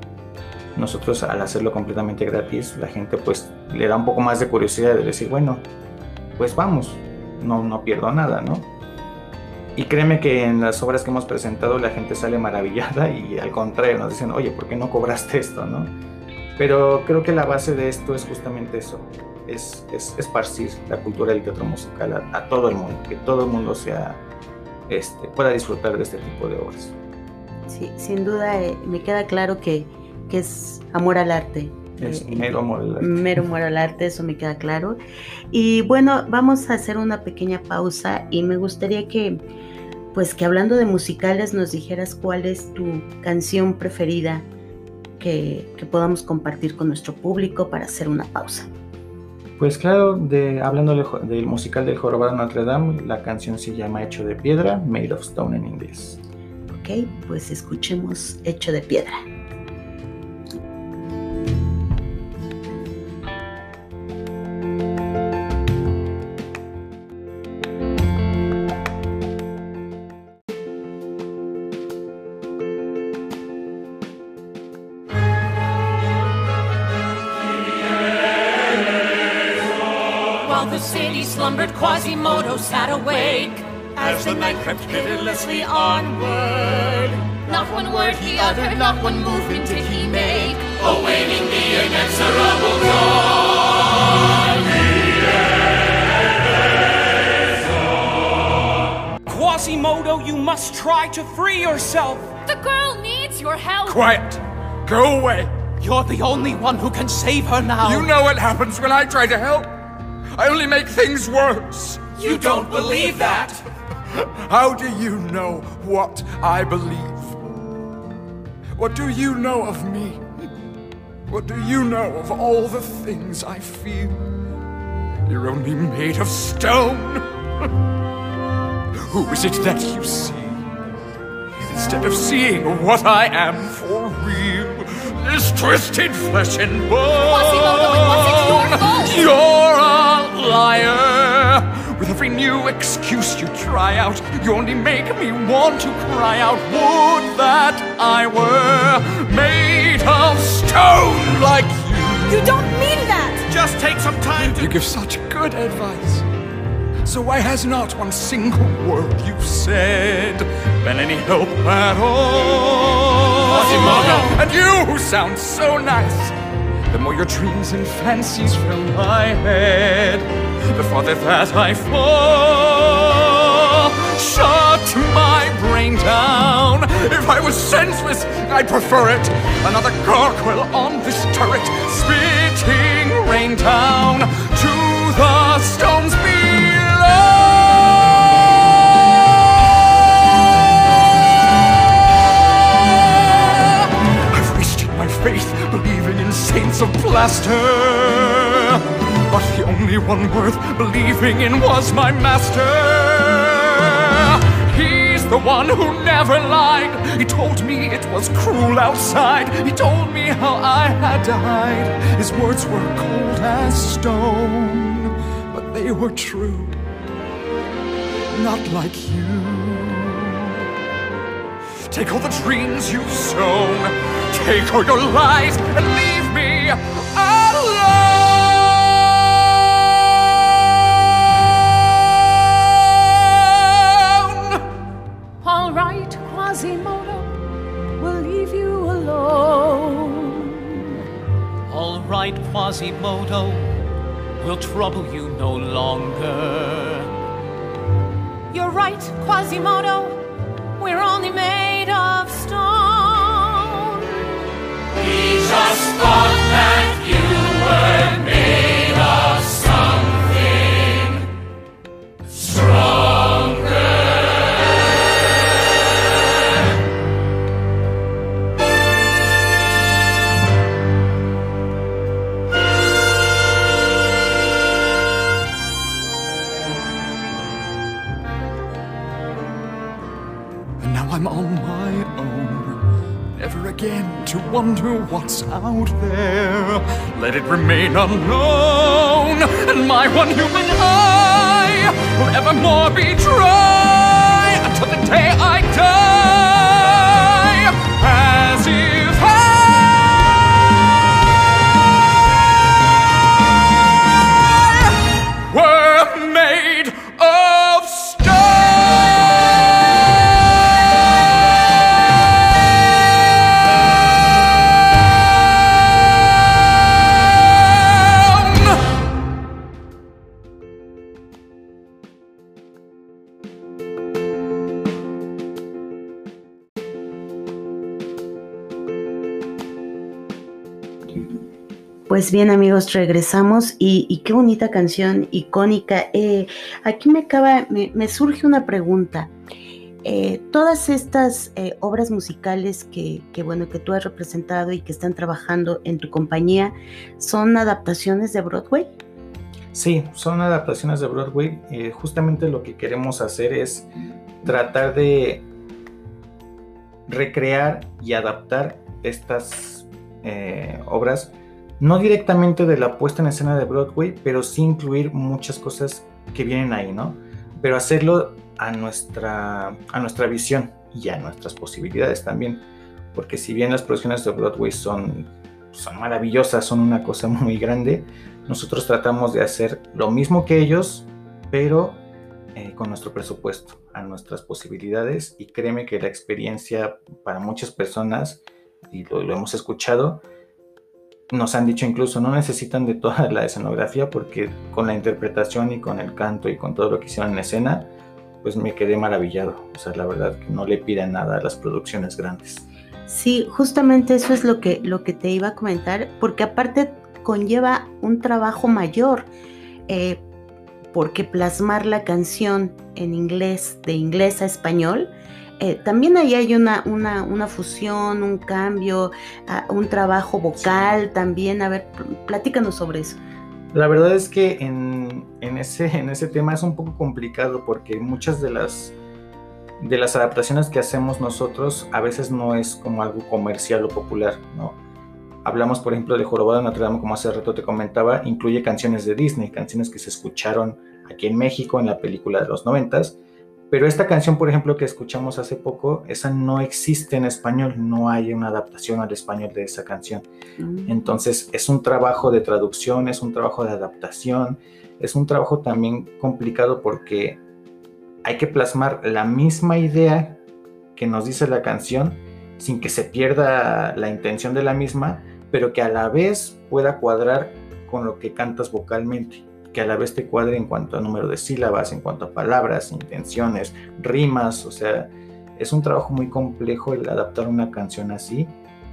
Nosotros al hacerlo completamente gratis, la gente pues le da un poco más de curiosidad de decir, bueno, pues vamos, no, no pierdo nada, ¿no? Y créeme que en las obras que hemos presentado la gente sale maravillada y al contrario nos dicen, oye, ¿por qué no cobraste esto? ¿no? Pero creo que la base de esto es justamente eso, es, es esparcir la cultura del teatro musical a, todo el mundo, que todo el mundo sea, este, pueda disfrutar de este tipo de obras. Sí, sin duda eh, me queda claro que, que, es amor al arte. Es eh, mero amor al arte. Mero amor al arte, eso me queda claro. Y bueno, vamos a hacer una pequeña pausa y me gustaría que pues que hablando de musicales nos dijeras cuál es tu canción preferida que, podamos compartir con nuestro público para hacer una pausa. Pues claro, de, hablando del, musical del Jorobado Notre Dame, la canción se llama Hecho de Piedra, Made of Stone en inglés. Ok, pues escuchemos Hecho de Piedra. Sat awake as the night crept pitilessly onward. Not one word he uttered, not one movement did he make, awaiting the inexorable dawn. Quasimodo, you must try to free yourself. The girl needs your help. Quiet. Go away. You're the only one who can save her now. You know what happens when I try to help. I only make things worse. You don't believe that? How do you know what I believe? What do you know of me? What do you know of all the things I feel? You're only made of stone. Who is it that you see? Instead of seeing what I am for real, this twisted flesh and bone. Quasimodo, it wasn't your fault. You're a liar. With every new excuse you try out, you only make me want to cry out. Would that I were made of stone like you. You don't mean that. Just take some time to. You give such good advice. So why has not one single word you've said been any help at all? Quasimodo! And you who sound so nice, the more your dreams and fancies fill my head, the that I fall. Shut my brain down. If I was senseless, I'd prefer it. Another gargoyle on this turret, spitting rain down to the stones below. I've wasted my faith believing in saints of plaster. But the only one worth believing in was my master. He's the one who never lied. He told me it was cruel outside. He told me how I had died. His words were cold as stone, but they were true. Not like you. Take all the dreams you've sown. Take all your lies and leave me alone. Quasimodo we'll trouble you no longer. You're right, Quasimodo. We're only made of stone. He just thought wonder what's out there. Let it remain unknown, and my one human eye will evermore be dry until the day I die. Pues bien amigos, regresamos y, qué bonita canción icónica. Eh, aquí me acaba, me, surge una pregunta. Eh, todas estas eh, obras musicales que, bueno, que tú has representado y que están trabajando en tu compañía, ¿son adaptaciones de Broadway? Sí, son adaptaciones de Broadway. Justamente lo que queremos hacer es tratar de recrear y adaptar estas obras, no directamente de la puesta en escena de Broadway, pero sí incluir muchas cosas que vienen ahí, ¿no? Pero hacerlo a nuestra, a nuestra visión y a nuestras posibilidades también. Porque si bien las producciones de Broadway son, son maravillosas, son una cosa (laughs) muy grande, nosotros tratamos de hacer lo mismo que ellos, pero eh, con nuestro presupuesto, a nuestras posibilidades. Y créeme que la experiencia para muchas personas, y lo, lo hemos escuchado, nos han dicho incluso no necesitan de toda la escenografía porque con la interpretación y con el canto y con todo lo que hicieron en escena, pues me quedé maravillado. O sea, la verdad que no le piden nada a las producciones grandes. Sí, justamente eso es lo que, lo que te iba a comentar, porque aparte conlleva un trabajo mayor, eh, porque plasmar la canción en inglés, de inglés a español, eh, también ahí hay una, una, una fusión, un cambio, uh, un trabajo vocal también. A ver, platícanos sobre eso. La verdad es que en, en, ese, en ese tema es un poco complicado porque muchas de las, de las adaptaciones que hacemos nosotros a veces no es como algo comercial o popular, ¿no? Hablamos, por ejemplo, de Jorobado de Notre Dame, como hace rato te comentaba, incluye canciones de Disney, canciones que se escucharon aquí en México en la película de los noventas, pero esta canción, por ejemplo, que escuchamos hace poco, esa no existe en español, no hay una adaptación al español de esa canción. Mm. Entonces es un trabajo de traducción, es un trabajo de adaptación, es un trabajo también complicado porque hay que plasmar la misma idea que nos dice la canción sin que se pierda la intención de la misma, pero que a la vez pueda cuadrar con lo que cantas vocalmente que a la vez te cuadre en cuanto a número de sílabas, en cuanto a palabras, intenciones, rimas, o sea, es un trabajo muy complejo el adaptar una canción así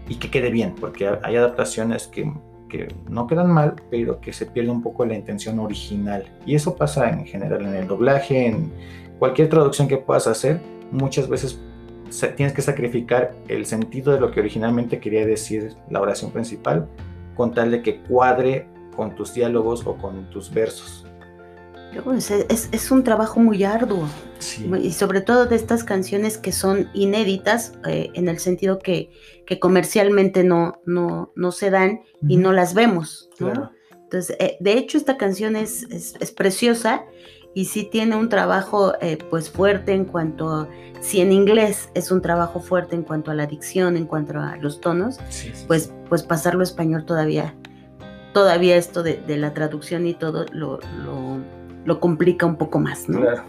y que quede bien, porque hay adaptaciones que, que no quedan mal, pero que se pierde un poco la intención original. Y eso pasa en general en el doblaje, en cualquier traducción que puedas hacer, muchas veces tienes que sacrificar el sentido de lo que originalmente quería decir la oración principal con tal de que cuadre con tus diálogos o con tus versos. Es, es, es un trabajo muy arduo sí. y sobre todo de estas canciones que son inéditas eh, en el sentido que, que comercialmente no, no, no, se dan uh -huh. y no las vemos. ¿no? Claro. Entonces, eh, de hecho esta canción es, es, preciosa y sí tiene un trabajo eh, pues fuerte en cuanto a, si en inglés es un trabajo fuerte en cuanto a la dicción, en cuanto a los tonos, sí, sí, pues, pues pasarlo a español todavía todavía esto de, de la traducción y todo lo, lo, lo, complica un poco más, ¿no? Claro.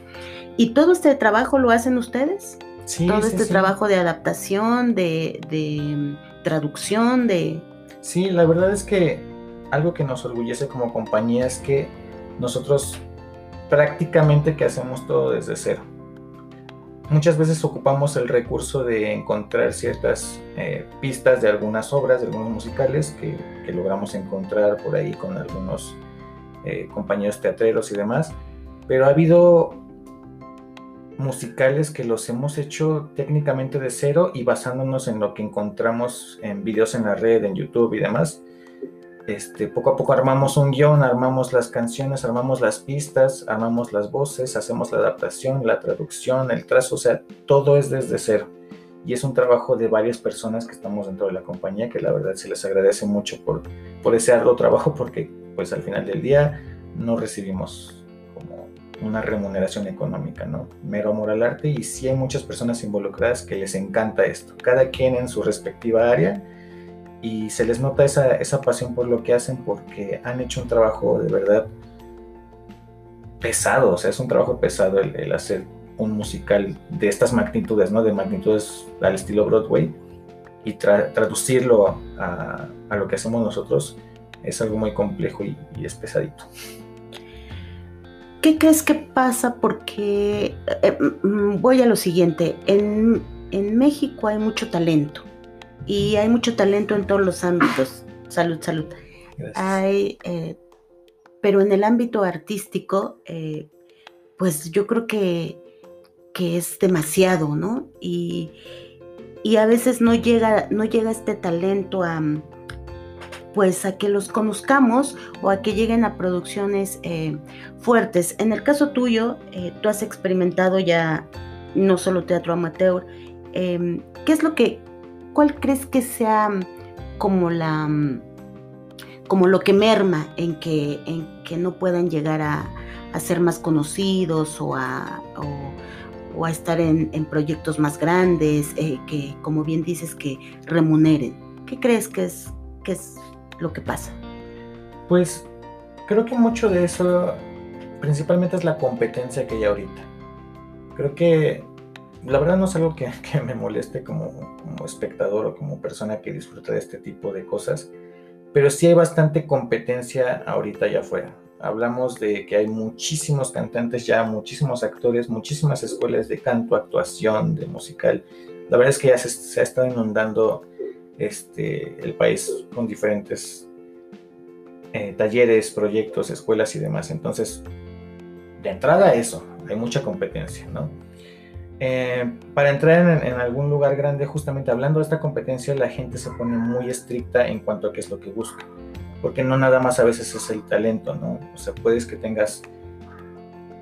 ¿Y todo este trabajo lo hacen ustedes? Sí. Todo sí, este sí. trabajo de adaptación, de, de, traducción, de... Sí, la verdad es que algo que nos orgullece como compañía es que nosotros prácticamente que hacemos todo desde cero. Muchas veces ocupamos el recurso de encontrar ciertas eh, pistas de algunas obras, de algunos musicales que, logramos encontrar por ahí con algunos eh, compañeros teatreros y demás, pero ha habido musicales que los hemos hecho técnicamente de cero y basándonos en lo que encontramos en videos en la red, en YouTube y demás. Este, poco a poco armamos un guion, armamos las canciones, armamos las pistas, armamos las voces, hacemos la adaptación, la traducción, el trazo, o sea, todo es desde cero. Y es un trabajo de varias personas que estamos dentro de la compañía, que la verdad se les agradece mucho por, por ese arduo trabajo, porque pues al final del día no recibimos como una remuneración económica, ¿no? Mero amor al arte y sí hay muchas personas involucradas que les encanta esto, cada quien en su respectiva área y se les nota esa, esa pasión por lo que hacen porque han hecho un trabajo de verdad pesado, o sea, es un trabajo pesado el, hacer un musical de estas magnitudes, ¿no? De magnitudes al estilo Broadway y traducirlo a, a, lo que hacemos nosotros es algo muy complejo y, es pesadito. ¿Qué crees que pasa? Porque eh, mm, voy a lo siguiente, en, en México hay mucho talento y hay mucho talento en todos los ámbitos. Salud, salud. Hay, eh, pero en el ámbito artístico, eh, pues yo creo que, que, es demasiado, ¿no? Y, y, a veces no llega, no llega este talento a pues a que los conozcamos o a que lleguen a producciones eh, fuertes. En el caso tuyo, tú has experimentado ya no solo teatro amateur. ¿Qué es lo que ¿cuál crees que sea mm, como la mm, como lo que merma en que, en que no puedan llegar a, ser más conocidos o a, o, a estar en, proyectos más grandes, eh, que como bien dices, que remuneren. ¿Qué crees que es, que es lo que pasa? Pues creo que mucho de eso principalmente es la competencia que hay ahorita. Creo que la verdad no es algo que, (laughs) me moleste como, espectador o como persona que disfruta de este tipo de cosas, pero sí hay bastante competencia ahorita allá afuera. Hablamos de que hay muchísimos cantantes ya, muchísimos actores, muchísimas escuelas de canto, actuación, de musical. La verdad es que ya se, ha estado inundando este, el país con diferentes eh, talleres, proyectos, escuelas y demás. Entonces, de entrada eso, hay mucha competencia, ¿no? Eh, para entrar en, algún lugar grande, justamente hablando de esta competencia, la gente se pone muy estricta en cuanto a qué es lo que busca. Porque no nada más a veces es el talento, ¿no? O sea, puedes que tengas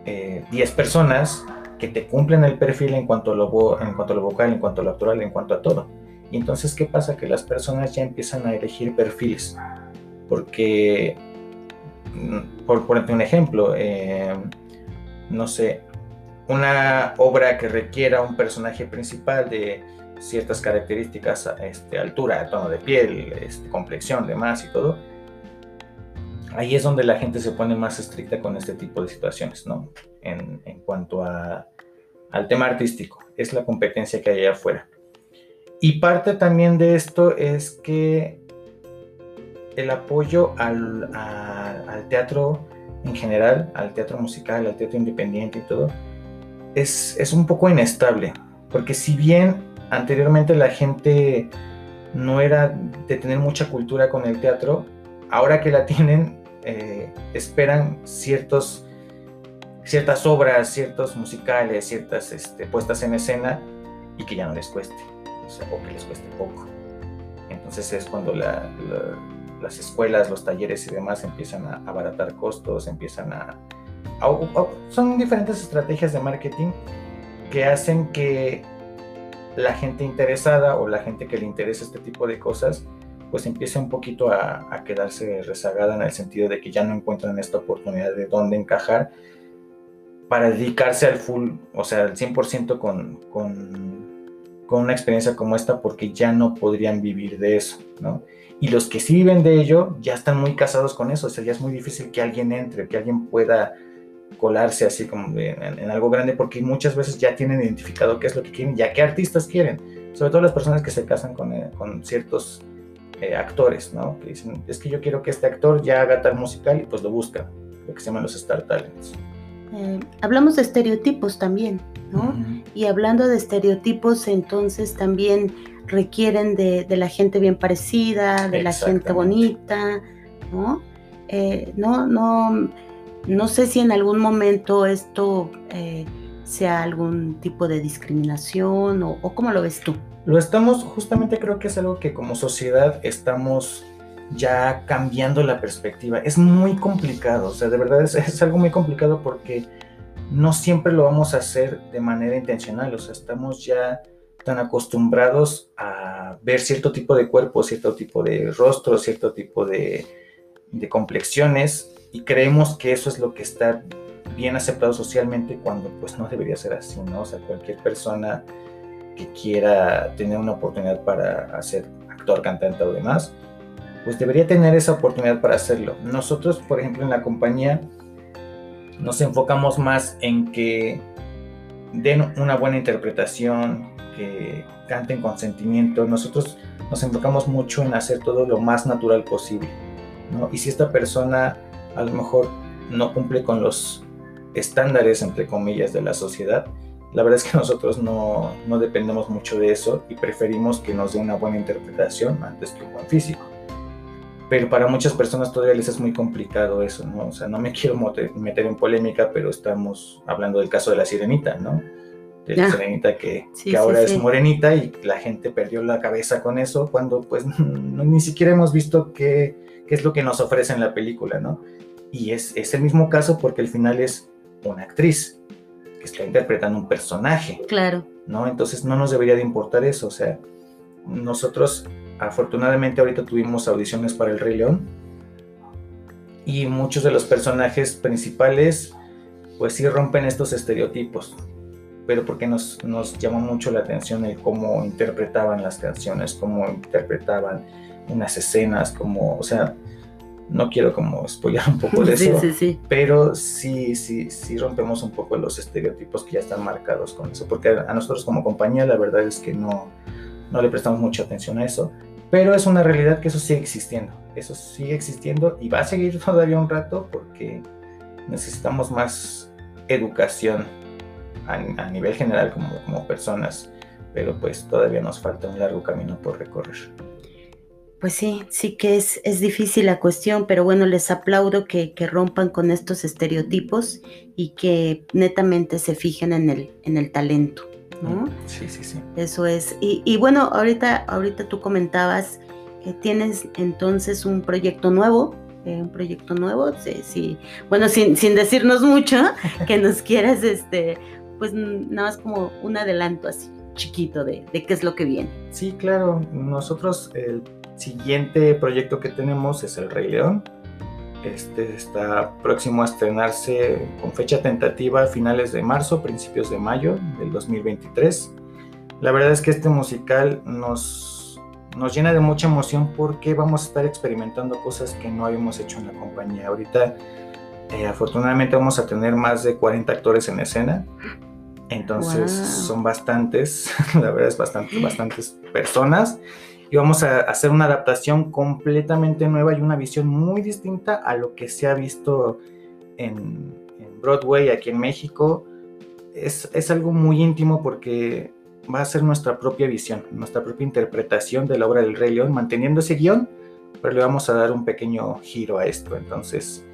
10 eh, personas que te cumplen el perfil en cuanto, a lo, en cuanto vocal, en cuanto a lo actoral, en cuanto a todo. Y entonces, ¿qué pasa? Que las personas ya empiezan a elegir perfiles. Porque, mm, por ponerte un ejemplo, eh, no sé, una obra que requiera un personaje principal de ciertas características, este, altura, tono de piel, este, complexión, demás y todo, ahí es donde la gente se pone más estricta con este tipo de situaciones, ¿no? En, cuanto a, al tema artístico, es la competencia que hay allá afuera. Y parte también de esto es que el apoyo al, al teatro en general, al teatro musical, al teatro independiente y todo, es, un poco inestable, porque si bien anteriormente la gente no era de tener mucha cultura con el teatro, ahora que la tienen, eh, esperan ciertos, ciertas obras, ciertos musicales, ciertas este, puestas en escena y que ya no les cueste, o, que les cueste poco. Entonces es cuando las escuelas, los talleres y demás empiezan a abaratar costos, empiezan a, son diferentes estrategias de marketing que hacen que la gente interesada o la gente que le interesa este tipo de cosas pues empiece un poquito a, quedarse rezagada en el sentido de que ya no encuentran esta oportunidad de dónde encajar para dedicarse al full, o sea, al 100% con, con, con una experiencia como esta porque ya no podrían vivir de eso, ¿no? Y los que sí viven de ello ya están muy casados con eso, o sea, ya es muy difícil que alguien entre, que alguien pueda colarse así como en, algo grande porque muchas veces ya tienen identificado qué es lo que quieren, ya qué artistas quieren, sobre todo las personas que se casan con, eh, con ciertos eh, actores, ¿no? Que dicen, es que yo quiero que este actor ya haga tal musical y pues lo buscan, lo que se llaman los Star Talents. Eh, hablamos de estereotipos también, ¿no? Y hablando de estereotipos, entonces también requieren de, la gente bien parecida, de la gente bonita, ¿no? Eh, no, no, no sé si en algún momento esto eh, sea algún tipo de discriminación o, cómo lo ves tú. Lo estamos, justamente creo que es algo que como sociedad estamos ya cambiando la perspectiva. Es muy complicado, o sea, de verdad es, algo muy complicado porque no siempre lo vamos a hacer de manera intencional, o sea, estamos ya tan acostumbrados a ver cierto tipo de cuerpo, cierto tipo de rostro, cierto tipo de complexiones y creemos que eso es lo que está bien aceptado socialmente cuando pues no debería ser así, ¿no? O sea, cualquier persona que quiera tener una oportunidad para hacer actor, cantante o demás, pues debería tener esa oportunidad para hacerlo. Nosotros, por ejemplo, en la compañía nos enfocamos más en que den una buena interpretación, que canten con sentimiento. Nosotros nos enfocamos mucho en hacer todo lo más natural posible. Y si esta persona a lo mejor no cumple con los estándares, entre comillas, de la sociedad, la verdad es que (laughs) nosotros no, no dependemos mucho de eso y preferimos que nos dé una buena interpretación antes que un buen físico. Pero para muchas personas todavía les es muy complicado eso, ¿no? O sea, no me (laughs) quiero meter en polémica, pero estamos hablando del caso de la sirenita, ¿no? De la sirenita que, que ahora es morenita y la gente perdió la cabeza con eso, cuando pues (laughs) ni siquiera hemos visto qué, qué es lo que nos ofrece en la película, ¿no? Y es, es el mismo caso porque al final es una actriz que está interpretando un personaje. Claro. ¿No? Entonces no nos debería de importar eso. O sea, nosotros afortunadamente ahorita tuvimos audiciones para El Rey León y muchos de los personajes principales pues sí rompen estos estereotipos, pero porque nos, nos llamó mucho la atención el cómo interpretaban las canciones, cómo interpretaban unas escenas, como, o sea, no quiero como spoiler un poco (laughs) de eso, pero sí, sí, sí rompemos un poco los estereotipos que ya están marcados con eso, porque a nosotros como compañía la verdad es que no, no le prestamos mucha atención a eso, pero es una realidad que eso sigue existiendo, eso sigue existiendo y va a seguir (laughs) todavía un rato porque necesitamos más educación a, a nivel general como, como personas, pero pues todavía nos falta un largo camino por recorrer. Pues sí, sí que es, es difícil la cuestión, pero bueno, les aplaudo que, rompan con estos estereotipos y que netamente se fijen en el, en el talento, ¿no? Sí, sí, sí. Eso es. Y, bueno, ahorita, ahorita tú comentabas que tienes entonces un proyecto nuevo, eh, un proyecto nuevo, sí, sí. bueno, sin, sin decirnos mucho, (laughs) que nos quieras, este, pues nada más como un adelanto así chiquito de, de qué es lo que viene. Sí, claro, nosotros el siguiente proyecto que tenemos es El Rey León. Este está próximo a estrenarse con fecha tentativa a finales de marzo, principios de mayo del 2023. La verdad es que este musical nos, nos llena de mucha emoción porque vamos a estar experimentando cosas que no habíamos hecho en la compañía. Ahorita, eh, afortunadamente, vamos a tener más de 40 actores en escena. Entonces son bastantes, (laughs) la verdad es bastante, bastantes personas y vamos a hacer una adaptación completamente nueva y una visión muy distinta a lo que se ha visto en, Broadway aquí en México. Es, es, algo muy íntimo porque va a ser nuestra propia visión, nuestra propia interpretación de la obra del Rey León, manteniendo ese guion, pero le vamos a dar un pequeño giro a esto. Entonces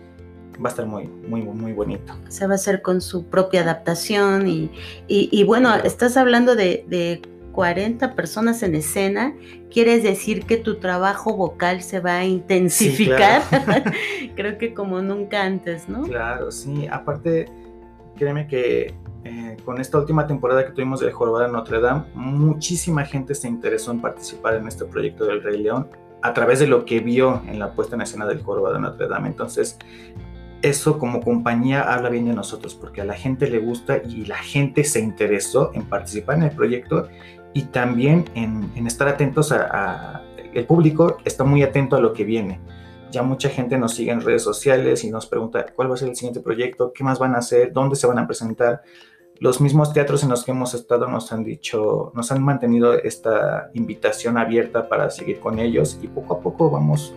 va a estar muy, muy, muy bonito. Se va a hacer con su propia adaptación y, y, bueno, estás hablando de 40 personas en escena, quieres decir que tu trabajo vocal se va a intensificar. (laughs) (laughs) Creo que como nunca antes, ¿no? Claro, sí. Aparte, créeme que eh, con esta última temporada que tuvimos del Jorobado de Notre Dame, muchísima gente se interesó en participar en este proyecto del Rey León a través de lo que vio en la puesta en escena del Jorobado de Notre Dame. Entonces, eso como compañía habla bien de nosotros, porque a la gente le gusta y la gente se interesó en participar en el proyecto y también en, estar atentos a, El público está muy atento a lo que viene. Ya mucha gente nos sigue en redes sociales y nos pregunta cuál va a ser el siguiente proyecto, qué más van a hacer, dónde se van a presentar. los mismos teatros en los que hemos estado nos han dicho, nos han mantenido esta invitación abierta para seguir con ellos y poco a poco vamos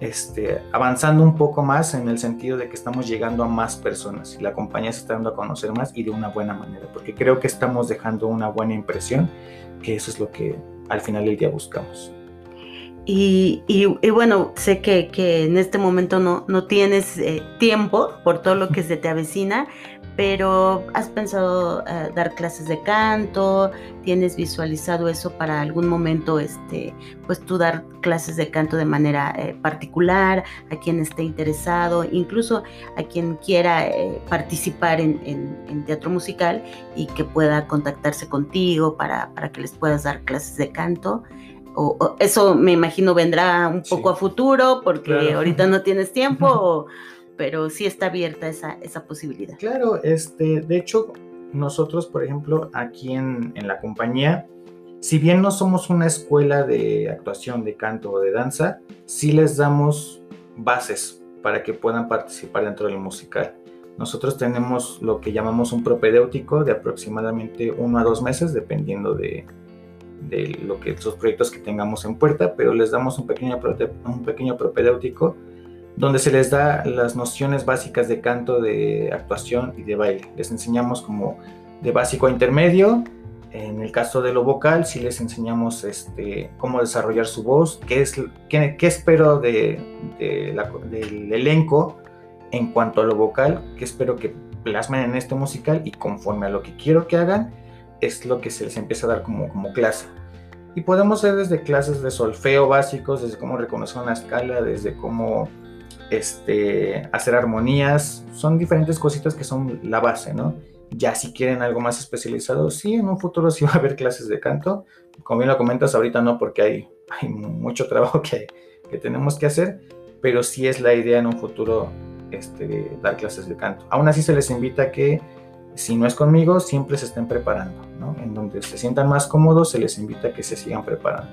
este, avanzando un poco más en el sentido de que estamos llegando a más personas y la compañía se está dando a conocer más y de una buena manera, porque creo que estamos dejando una buena impresión, que eso es lo que al final del día buscamos. Y, bueno, sé que, en este momento no, no tienes eh, tiempo por todo lo que se te avecina, pero ¿has pensado eh, dar clases de canto? ¿Tienes visualizado eso para algún momento, este, pues tú dar clases de canto de manera eh, particular a quien esté interesado, incluso a quien quiera eh, participar en, teatro musical y que pueda contactarse contigo para, para que les puedas dar clases de canto? O, eso me imagino vendrá un poco a futuro porque ahorita no tienes tiempo (laughs) pero sí está abierta esa, esa posibilidad. Claro, este, de hecho, nosotros, por ejemplo, aquí en, en la compañía, si bien no somos una escuela de actuación, de canto o de danza, sí les damos bases para que puedan participar dentro del musical. Nosotros tenemos lo que llamamos un propedéutico de aproximadamente uno a dos meses, dependiendo de, de lo que esos proyectos que tengamos en puerta, pero les damos un pequeño, un pequeño propedéutico donde se les da las nociones básicas de canto, de actuación y de baile. Les enseñamos como de básico a intermedio. En el caso de lo vocal, sí les enseñamos este, cómo desarrollar su voz, qué, es, qué, espero de, del elenco en cuanto a lo vocal, qué espero que plasmen en este musical y conforme a lo que quiero que hagan, es lo que se les empieza a dar como, como clase. Y podemos hacer desde clases de solfeo básicos, desde cómo reconocer una escala, desde cómo este, hacer armonías, son diferentes cositas que son la base, ¿no? Ya si quieren algo más especializado, sí, en un futuro (laughs) sí va a haber clases de canto. Como bien lo comentas, ahorita no, porque hay, hay mucho trabajo que, que tenemos que hacer, pero sí es la idea en un futuro este, dar clases de canto. Aún así se les invita a que, si no es conmigo, siempre se estén preparando, ¿no? En donde se sientan más cómodos, se les invita a que se sigan preparando.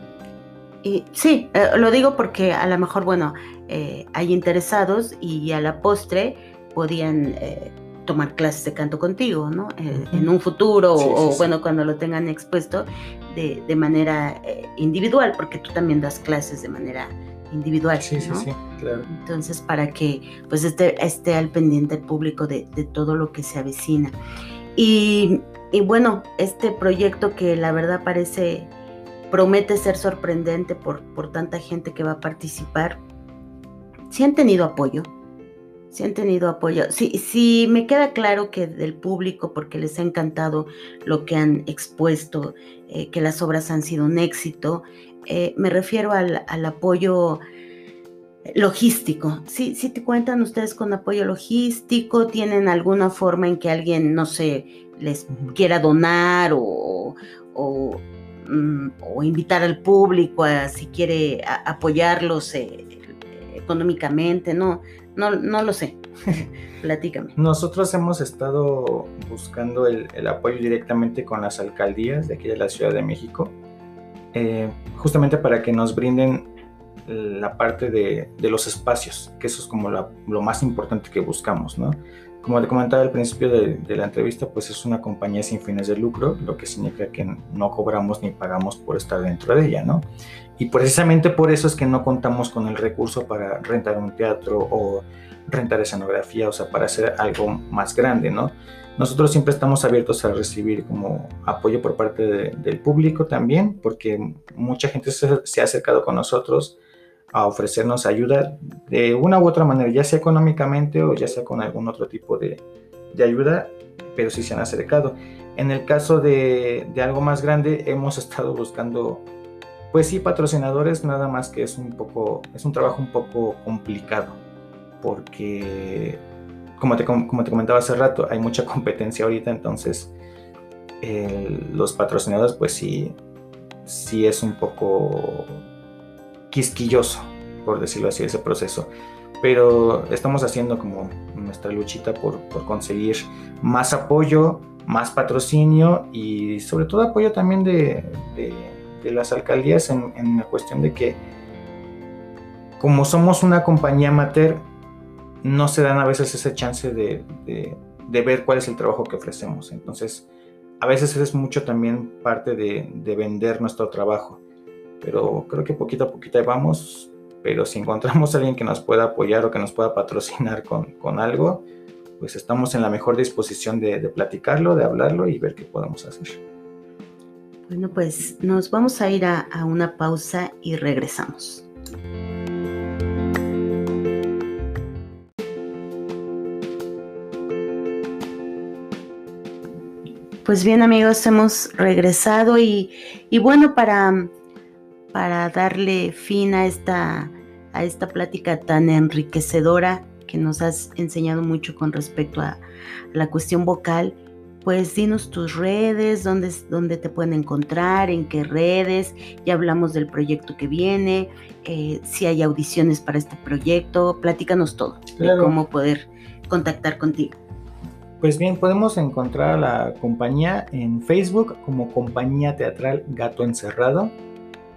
Y sí, eh, lo digo porque a lo mejor, bueno, eh, hay interesados y a la postre podían eh, tomar clases de canto contigo, ¿no? En un futuro o, bueno, cuando lo tengan expuesto de, de manera individual, porque tú también das clases de manera individual, sí, ¿no? Sí, sí, claro. Entonces, para que pues esté, esté al pendiente el público de, de todo lo que se avecina. Y, y bueno, este proyecto que la verdad parece promete ser sorprendente por, por tanta gente que va a participar. Si han tenido apoyo, si han tenido apoyo. Si, si me queda claro que del público, porque les ha encantado lo que han expuesto, eh, que las obras han sido un éxito, eh, me refiero al, apoyo logístico. Si ¿Sí, te cuentan ustedes con apoyo logístico, tienen alguna forma en que alguien, no sé, les quiera donar o, Mm, o invitar al público a si quiere apoyarlos eh, económicamente, no, no, no lo sé. (laughs) Platícame. Nosotros hemos estado buscando el, apoyo directamente con las alcaldías de aquí de la Ciudad de México, eh, justamente para que nos brinden la parte de, los espacios, que eso es como lo más importante que buscamos, ¿no? Como te comentaba al principio de, la entrevista, pues es una compañía sin fines de lucro, lo que significa que no cobramos ni pagamos por estar dentro de ella, ¿no? Y precisamente por eso es que no contamos con el recurso para rentar un teatro o rentar escenografía, o sea, para hacer algo más grande, ¿no? Nosotros siempre estamos abiertos a recibir como apoyo por parte del público también, porque mucha gente se ha acercado con nosotros a ofrecernos ayuda de una u otra manera, ya sea económicamente o ya sea con algún otro tipo de, ayuda, pero sí se han acercado. En el caso de, de, algo más grande, hemos estado buscando, pues sí, patrocinadores, nada más que es un poco, es un trabajo un poco complicado, porque, como te, como te comentaba hace rato, hay mucha (laughs) competencia ahorita, entonces los patrocinadores, pues sí, sí es un poco quisquilloso, por decirlo así, ese proceso. Pero estamos haciendo como nuestra luchita por, conseguir más apoyo, más patrocinio y sobre todo apoyo también de, las alcaldías en, la cuestión de que como somos una compañía amateur, no se dan a veces ese chance de, de ver cuál es el trabajo que ofrecemos. Entonces, a veces es mucho también parte de, de vender nuestro trabajo, pero creo que poquito a poquito vamos, pero si encontramos a alguien que nos pueda apoyar o que nos pueda patrocinar con, con algo, pues estamos en la mejor disposición de, de platicarlo, de hablarlo y ver qué podemos hacer. Bueno, pues nos vamos a ir a, a una pausa y regresamos. Pues bien amigos, hemos regresado y, y bueno, para, para, darle fin a esta, a esta plática tan enriquecedora que nos has enseñado mucho con respecto a, la cuestión vocal, pues dinos tus redes, dónde, dónde, te pueden encontrar, en qué redes, ya hablamos del proyecto que viene, eh, si hay audiciones para este proyecto, platícanos todo claro. de cómo poder contactar contigo. Pues bien, podemos encontrar a la compañía en Facebook como Compañía Teatral Gato Encerrado.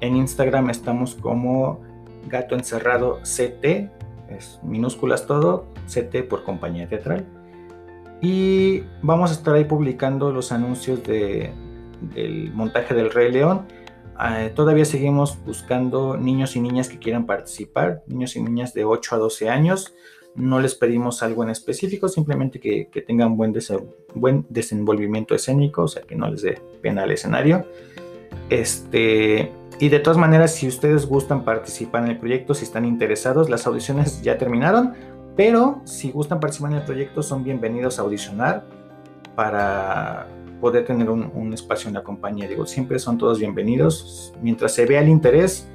En Instagram estamos como Gato Encerrado CT, es minúsculas todo, CT por Compañía Teatral. Y vamos a estar ahí publicando los anuncios de, del montaje del Rey León. Uh, todavía seguimos buscando niños y niñas que quieran participar, niños y niñas de 8 a 12 años. No les pedimos algo en específico, simplemente que, que tengan buen, buen, desenvolvimiento escénico, o sea, que no les dé pena al escenario. Este, y de todas maneras, si ustedes gustan participar en el proyecto, si están interesados, las audiciones ya terminaron, pero si gustan participar en el proyecto, son bienvenidos a audicionar para poder tener un, un espacio en la compañía. Digo, siempre son todos bienvenidos. Mientras se vea el interés,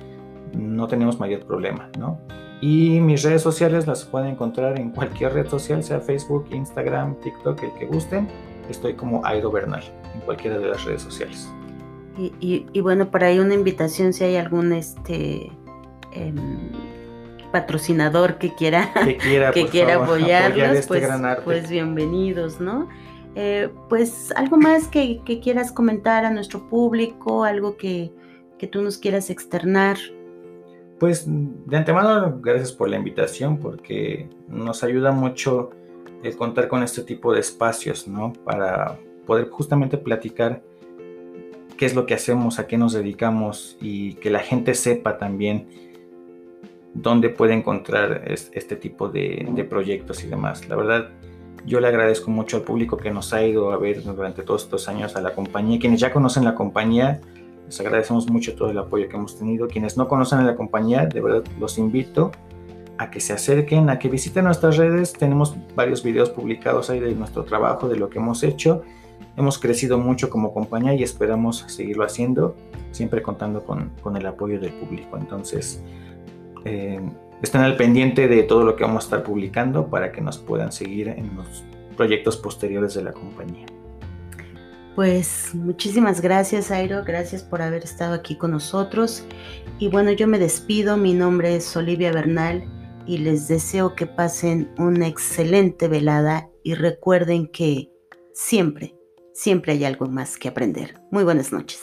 no tenemos mayor problema, ¿no? Y mis redes sociales las pueden encontrar en cualquier red social, sea Facebook, Instagram, TikTok, el que gusten. Estoy como Airo Bernal en cualquiera de las redes sociales. Y, y, y bueno, por ahí una invitación si hay algún este eh, patrocinador que quiera que quiera, (laughs) que quiera favor, apoyarlos, este pues, gran pues bienvenidos, ¿no? Eh, pues algo más que, que, quieras comentar a nuestro público, algo que, que tú nos quieras externar. Pues de antemano, gracias por la invitación, porque nos ayuda mucho el contar con este tipo de espacios, ¿no? Para poder justamente platicar qué es lo que hacemos, a qué nos dedicamos y que la gente sepa también dónde puede encontrar este tipo de, de proyectos y demás. La verdad, yo le agradezco mucho al público que nos ha ido a ver durante todos estos años a la compañía. Quienes ya conocen la compañía, les agradecemos mucho todo el apoyo que hemos tenido. Quienes no conocen a la compañía, de verdad los invito a que se acerquen, a que visiten nuestras redes. Tenemos varios videos publicados ahí de nuestro trabajo, de lo que hemos hecho. Hemos crecido mucho como compañía y esperamos seguirlo haciendo, siempre contando con, el apoyo del público. Entonces, eh, estén al pendiente de todo lo que vamos a estar publicando para que nos puedan seguir en los proyectos posteriores de la compañía. Pues muchísimas gracias, Airo. Gracias por haber estado aquí con nosotros. Y bueno, yo me despido. Mi nombre es Olivia Bernal y les deseo que pasen una excelente velada y recuerden que siempre, siempre hay algo más que aprender. Muy buenas noches.